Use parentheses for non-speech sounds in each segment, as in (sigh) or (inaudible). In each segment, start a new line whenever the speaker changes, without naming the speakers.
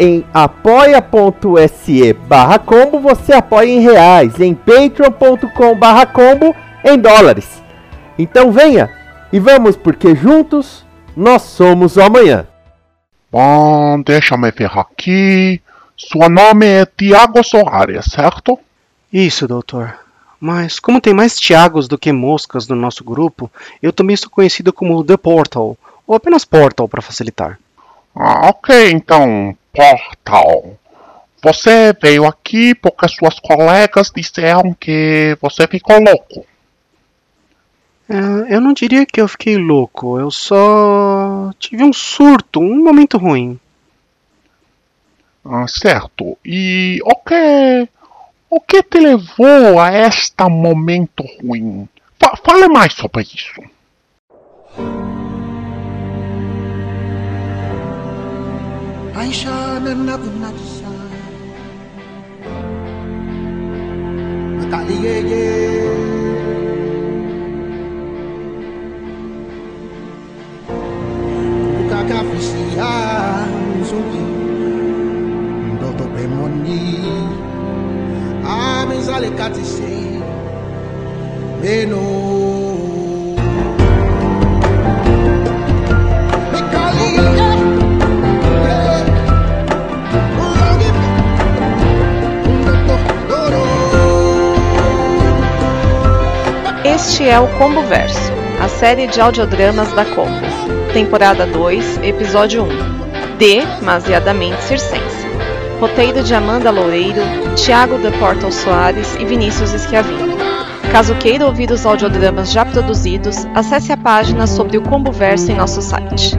Em apoia.se barra combo você apoia em reais, em patreon.com barra combo em dólares. Então venha e vamos porque juntos nós somos o amanhã.
Bom, deixa-me ver aqui. Seu nome é Tiago Soares, certo?
Isso, doutor. Mas como tem mais Tiagos do que moscas no nosso grupo, eu também sou conhecido como The Portal, ou apenas Portal para facilitar.
Ah, ok, então, Portal. Você veio aqui porque suas colegas disseram que você ficou louco.
É, eu não diria que eu fiquei louco, eu só tive um surto, um momento ruim.
Ah, certo. E o que, o que te levou a este momento ruim? Fa fale mais sobre isso.
I shine another night shine. Look at the yeah, yeah. Look at Kafisi, I'm Zumbi. Ndoto Bemoni. I'm Zalekati, say. They.
Este é o Combo Verso, a série de audiodramas da Combo. Temporada 2, episódio 1. Demasiadamente Circense. Roteiro de Amanda Loureiro, Thiago de Portal Soares e Vinícius Schiavini. Caso queira ouvir os audiodramas já produzidos, acesse a página sobre o Combo Verso em nosso site.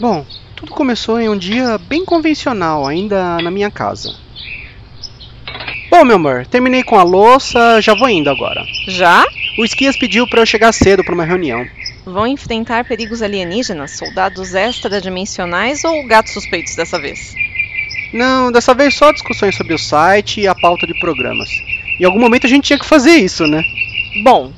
Bom, tudo começou em um dia bem convencional, ainda na minha casa. Bom, meu amor, terminei com a louça, já vou indo agora.
Já?
O Esquias pediu para eu chegar cedo para uma reunião.
Vão enfrentar perigos alienígenas, soldados extradimensionais ou gatos suspeitos dessa vez?
Não, dessa vez só discussões sobre o site e a pauta de programas. Em algum momento a gente tinha que fazer isso, né?
Bom,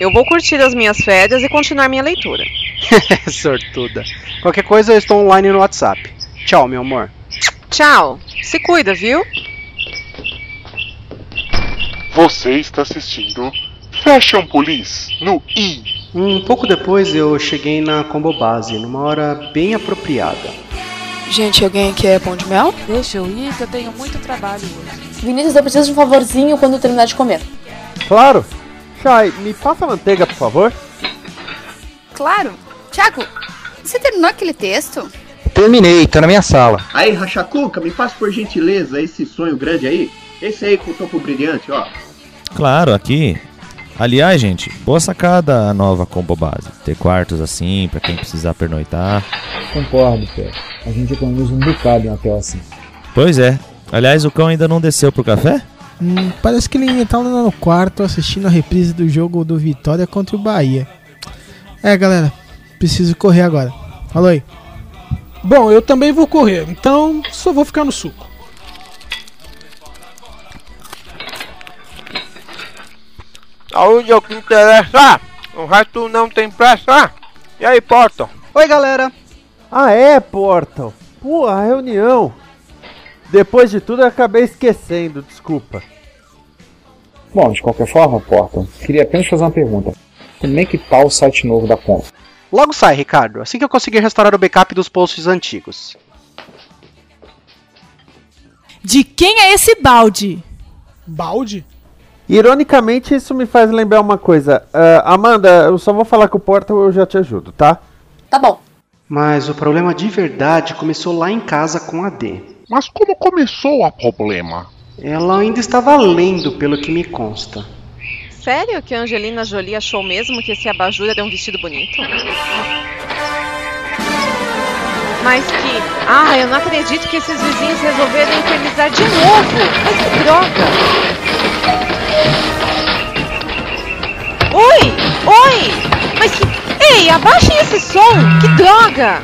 eu vou curtir as minhas férias e continuar minha leitura. (laughs)
Sortuda. Qualquer coisa eu estou online no WhatsApp. Tchau, meu amor.
Tchau. Se cuida, viu?
Você está assistindo Fashion Police no I.
Um pouco depois eu cheguei na Combo Base, numa hora bem apropriada.
Gente, alguém quer pão de mel?
Deixa eu ir que eu tenho muito trabalho hoje.
Vinícius, eu preciso de um favorzinho quando eu terminar de comer.
Claro. Chay, me passa a manteiga, por favor.
Claro. Tiago, você terminou aquele texto?
Terminei, tá na minha sala.
Aí, Rachacuca, me passa por gentileza esse sonho grande aí. Esse aí com o topo brilhante, ó.
Claro, aqui. Aliás, gente, boa sacada a nova combo base. Ter quartos assim, pra quem precisar pernoitar.
Concordo, Pé. A gente economiza um bocado em hotel assim.
Pois é. Aliás, o cão ainda não desceu pro café?
Hum, parece que ele ainda tá lá no quarto assistindo a reprise do jogo do Vitória contra o Bahia. É, galera, preciso correr agora. Falou aí.
Bom, eu também vou correr, então só vou ficar no suco.
Saúde é o que interessa. O resto não tem pressa. E aí, Porto?
Oi, galera.
Ah, é, Portal. Pô, a reunião. Depois de tudo, eu acabei esquecendo, desculpa.
Bom, de qualquer forma, Portal, queria apenas fazer uma pergunta. Como é que tá o site novo da Comp?
Logo sai, Ricardo, assim que eu conseguir restaurar o backup dos posts antigos.
De quem é esse balde?
Balde?
Ironicamente, isso me faz lembrar uma coisa. Ah, Amanda, eu só vou falar com o Portal eu já te ajudo, tá?
Tá bom.
Mas o problema de verdade começou lá em casa com a D.
Mas como começou o problema?
Ela ainda estava lendo, pelo que me consta.
Sério que a Angelina Jolie achou mesmo que esse abajur era um vestido bonito? Mas que. Ah, eu não acredito que esses vizinhos resolveram infernizar de novo! Mas que droga! Oi! Oi! Mas que. Ei, abaixem esse som! Que droga!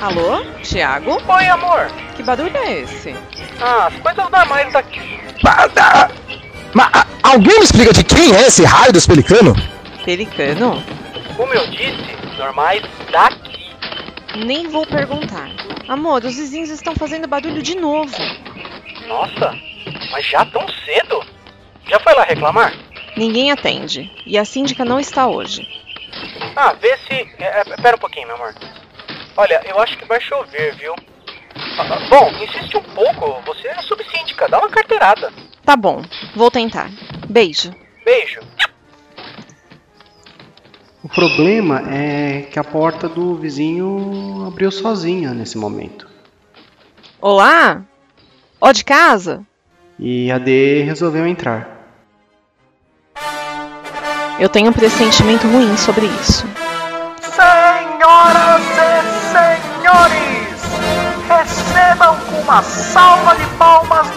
Alô? Tiago?
Oi, amor.
Que barulho é esse?
Ah, as coisas normais daqui.
Mas a- alguém me explica de quem é esse raio dos pelicano?
Pelicano?
Como eu disse, normais daqui.
Nem vou perguntar. Amor, os vizinhos estão fazendo barulho de novo.
Nossa, mas já tão cedo? Já foi lá reclamar?
Ninguém atende. E a síndica não está hoje.
Ah, vê se. É, é, pera um pouquinho, meu amor. Olha, eu acho que vai chover, viu? Ah, ah, bom, insiste um pouco. Você é subsíndica, dá uma carteirada.
Tá bom, vou tentar. Beijo.
Beijo.
O problema é que a porta do vizinho abriu sozinha nesse momento.
Olá? Ó de casa?
E a D resolveu entrar.
Eu tenho um pressentimento ruim sobre isso.
Senhoras e senhores, recebam com uma salva de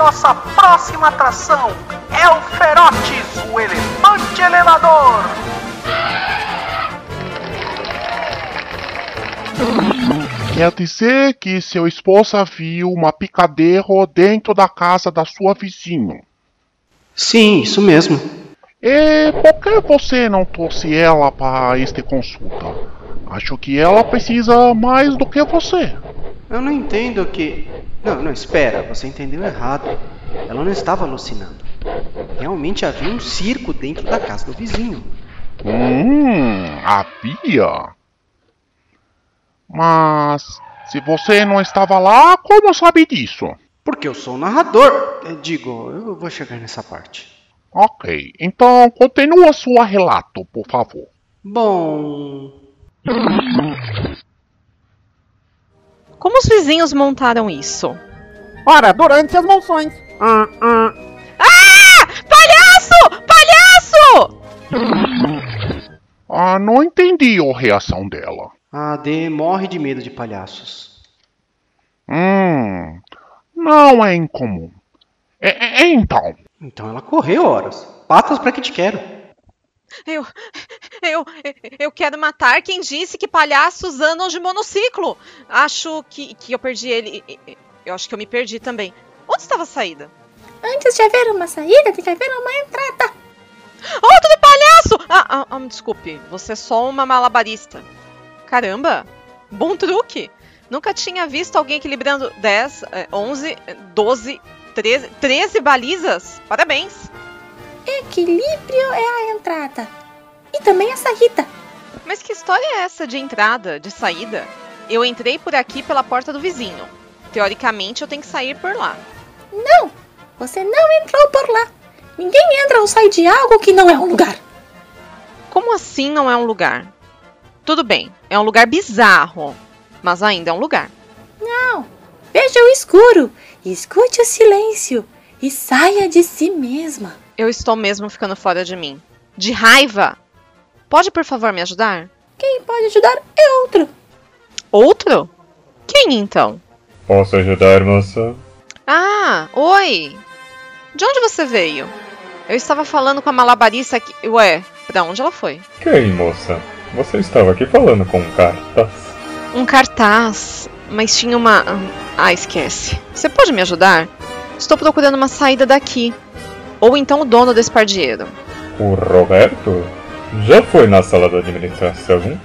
nossa próxima atração, Elferotes, o elefante elevador.
Quer dizer que seu esposa viu uma picadeiro dentro da casa da sua vizinha.
Sim, isso mesmo.
E por que você não trouxe ela para esta consulta? Acho que ela precisa mais do que você.
Eu não entendo que. Não, não, espera, você entendeu errado. Ela não estava alucinando. Realmente havia um circo dentro da casa do vizinho.
Hum, havia. Mas se você não estava lá, como sabe disso?
Porque eu sou o narrador. Eh, Digo, eu vou chegar nessa parte.
Ok, então continua sua relato, por favor.
Bom.
Como os vizinhos montaram isso?
Ora, durante as monções.
Ah! Palhaço! Palhaço!
Ah, não entendi a reação dela.
A D morre de medo de palhaços.
Hum, não é incomum. É, é- então,
Então ela correu horas. Patas pra que te quero.
Eu, eu, eu quero matar quem disse que palhaços andam de monociclo. Acho que, que eu perdi ele. Eu acho que eu me perdi também. Onde estava a saída?
Antes de haver uma saída, tem que haver uma entrada.
Oh, tudo palhaço! Ah, ah, ah, desculpe, você é só uma malabarista. Caramba, bom truque. Nunca tinha visto alguém equilibrando 10, eh, 11, eh, 12, 13, 13 balizas. Parabéns.
Equilíbrio é a entrada. E também a saída.
Mas que história é essa de entrada, de saída? Eu entrei por aqui pela porta do vizinho. Teoricamente, eu tenho que sair por lá.
Não, você não entrou por lá. Ninguém entra ou sai de algo que não é um lugar.
Como assim não é um lugar? Tudo bem, é um lugar bizarro, mas ainda é um lugar.
Não, veja o escuro, escute o silêncio e saia de si mesma.
Eu estou mesmo ficando fora de mim. De raiva! Pode, por favor, me ajudar?
Quem pode ajudar é outro.
Outro? Quem então?
Posso ajudar, moça?
Ah, oi! De onde você veio? Eu estava falando com a malabarista aqui. Ué, pra onde ela foi?
Quem, moça? Você estava aqui falando com um cartaz.
Um cartaz, mas tinha uma. Ah, esquece. Você pode me ajudar? Estou procurando uma saída daqui. Ou então o dono desse pardieiro.
O Roberto? Já foi na sala da administração?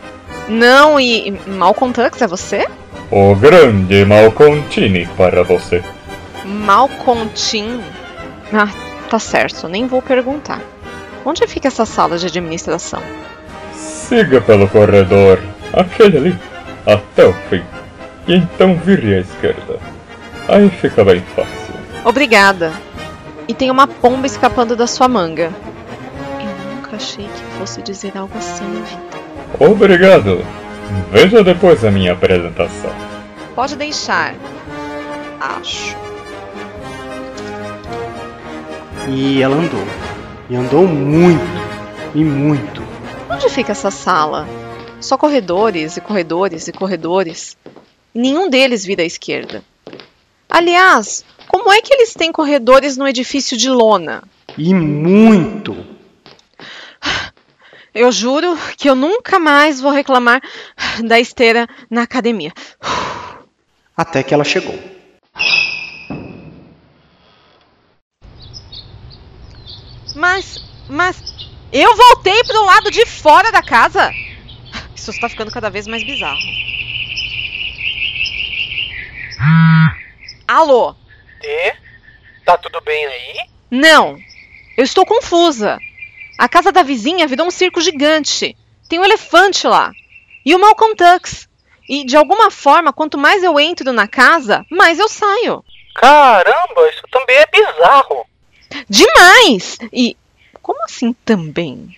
Não, e Malcolm Tux é você?
O grande Malcontini para você.
Malcolm Tim? Ah, tá certo, nem vou perguntar. Onde fica essa sala de administração?
Siga pelo corredor, aquele ali, até o fim. E então vire à esquerda. Aí fica bem fácil.
Obrigada. E tem uma pomba escapando da sua manga. Nunca achei que fosse dizer algo assim na vida.
Obrigado. Veja depois a minha apresentação.
Pode deixar. Acho.
E ela andou. E andou muito. E muito.
Onde fica essa sala? Só corredores e corredores e corredores. E nenhum deles vira à esquerda. Aliás, como é que eles têm corredores no edifício de lona?
E muito.
Eu juro que eu nunca mais vou reclamar da esteira na academia.
Até que ela chegou.
Mas, mas, eu voltei pro lado de fora da casa? Isso está ficando cada vez mais bizarro. Alô?
E? Tá tudo bem aí?
Não, eu estou confusa. A casa da vizinha virou um circo gigante. Tem um elefante lá. E o Malcolm Tux. E de alguma forma, quanto mais eu entro na casa, mais eu saio.
Caramba, isso também é bizarro.
Demais! E como assim também?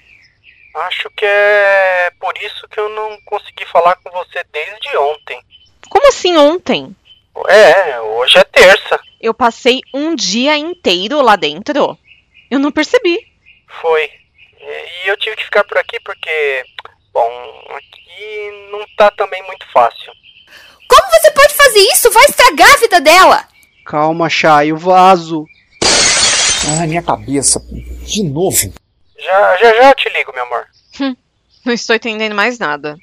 Acho que é por isso que eu não consegui falar com você desde ontem.
Como assim ontem?
É, hoje é terça.
Eu passei um dia inteiro lá dentro. Eu não percebi.
Foi. E eu tive que ficar por aqui porque, bom, aqui não tá também muito fácil.
Como você pode fazer isso? Vai estragar a vida dela!
Calma, Chay, o vaso.
Ai, minha cabeça. De novo.
Já, já, já eu te ligo, meu amor.
Hum, não estou entendendo mais nada.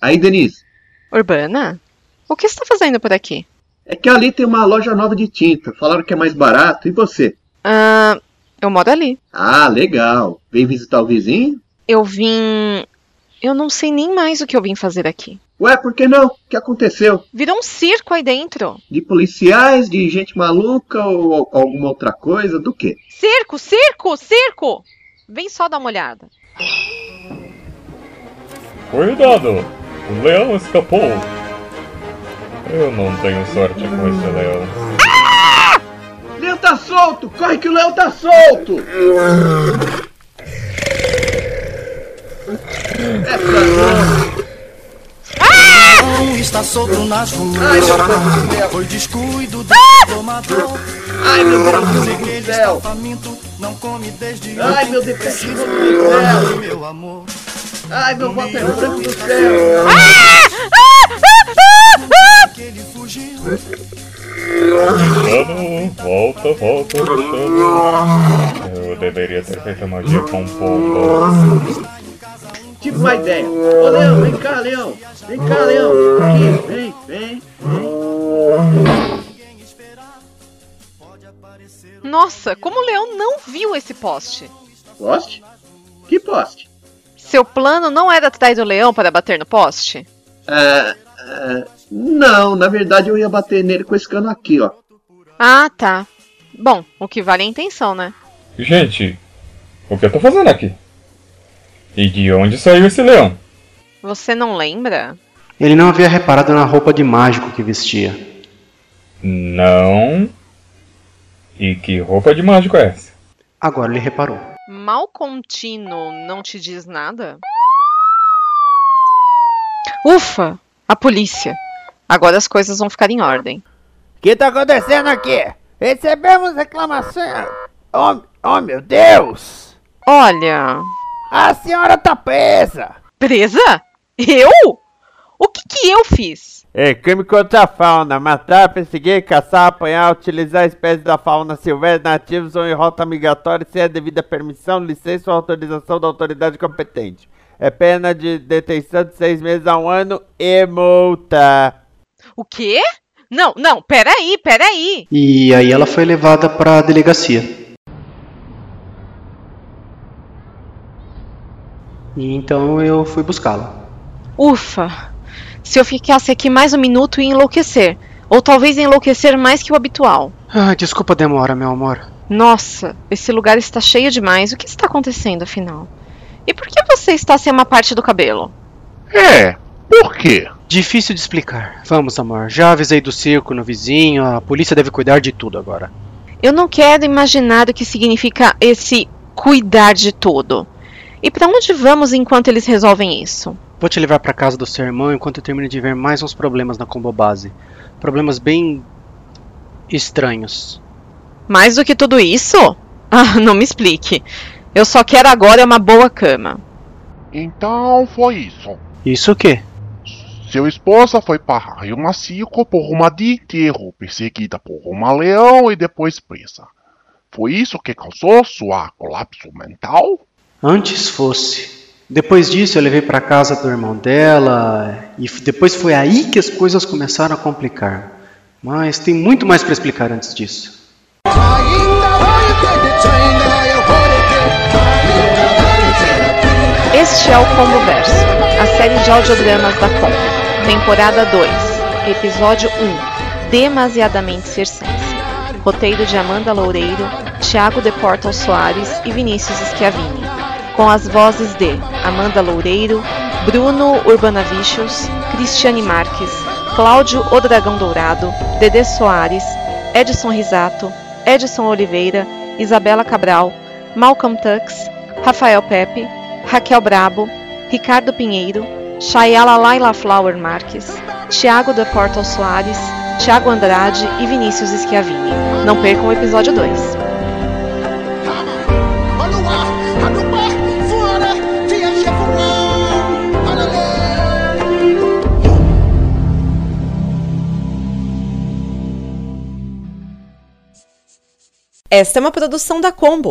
Aí, Denise,
Urbana? O que você está fazendo por aqui?
é que ali tem uma loja nova de tinta. Falaram que é mais barato. E você?
Ah, eu moro ali.
Ah, legal. Vem visitar o vizinho?
Eu vim. Eu não sei nem mais o que eu vim fazer aqui.
Ué, por que não? O que aconteceu?
Virou um circo aí dentro.
De policiais, de gente maluca ou alguma outra coisa? Do quê?
Circo, circo, circo! Vem só dar uma olhada.
Cuidado! O leão escapou! Eu não tenho sorte com esse leão.
Leão tá solto! Corre que o leão tá solto! É pra. Não
está solto nas ruas.
Ai, meu Deus do céu.
Foi descuido do domador.
Ai, meu Deus do céu.
faminto, não come desde
Ai, meu depressivo do céu.
meu amor.
Ai, meu voto é branco do céu!
Que ele fugiu.
Cristiano, volta, volta, Cristiano. Eu deveria ter feito a magia com um pombo.
Tive uma ideia. Ô, Leão, vem cá, Leão. Vem cá, Leão. Aqui, vem, vem, vem.
Nossa, como o leão não viu esse poste?
Poste? Que poste?
Seu plano não era atrás do leão para bater no poste?
Ah, ah, não, na verdade eu ia bater nele com esse cano aqui, ó.
Ah, tá. Bom, o que vale é a intenção, né?
Gente, o que eu tô fazendo aqui? E de onde saiu esse leão?
Você não lembra?
Ele não havia reparado na roupa de mágico que vestia.
Não. E que roupa de mágico é essa?
Agora ele reparou.
Mal contínuo não te diz nada? Ufa! A polícia. Agora as coisas vão ficar em ordem.
O que tá acontecendo aqui? Recebemos reclamação. Oh, oh meu Deus!
Olha.
A senhora tá presa!
Presa? Eu? O que que eu fiz?
É crime contra a fauna. Matar, perseguir, caçar, apanhar, utilizar espécies da fauna silvestre nativos ou em rota migratória sem a devida permissão, licença ou autorização da autoridade competente. É pena de detenção de seis meses a um ano e multa.
O quê? Não, não, peraí, peraí.
E aí ela foi levada para a delegacia. E então eu fui buscá-la.
Ufa! Se eu ficasse aqui mais um minuto ia enlouquecer. Ou talvez enlouquecer mais que o habitual.
Ah, desculpa a demora, meu amor.
Nossa, esse lugar está cheio demais. O que está acontecendo, afinal? E por que você está sem uma parte do cabelo?
É, por quê?
Difícil de explicar. Vamos, amor. Já avisei do circo no vizinho, a polícia deve cuidar de tudo agora.
Eu não quero imaginar o que significa esse cuidar de tudo. E para onde vamos enquanto eles resolvem isso?
Vou te levar para casa do seu irmão enquanto eu termino de ver mais uns problemas na combo base. Problemas bem estranhos.
Mais do que tudo isso? (laughs) Ah, não me explique. Eu só quero agora uma boa cama.
Então foi isso.
Isso o quê?
Seu esposa foi para Rio Macico por uma de enterro, perseguida por um leão e depois presa. Foi isso que causou sua colapso mental?
Antes fosse. Depois disso eu levei para casa do irmão dela e depois foi aí que as coisas começaram a complicar. Mas tem muito mais para explicar antes disso.
Este é o Combo Verso, a série de audiodramas da Combo, temporada 2, episódio 1, Demasiadamente Circense. Roteiro de Amanda Loureiro, Thiago de Portal Soares e Vinícius Schiavini, com as vozes de Amanda Loureiro, Bruno Urbanavichus, Cristiane Marques, Cláudio O Dragão Dourado, Dedê Soares, Edson Risato, Edson Oliveira, Isabela Cabral, Malcolm Tux, Rafael Pepe, Raquel Brabo, Ricardo Pinheiro, Chayala Laila Flower Marques, Thiago de Portal Soares, Thiago Andrade e Vinícius Schiavini. Não percam o episódio 2. Esta é uma produção da Combo.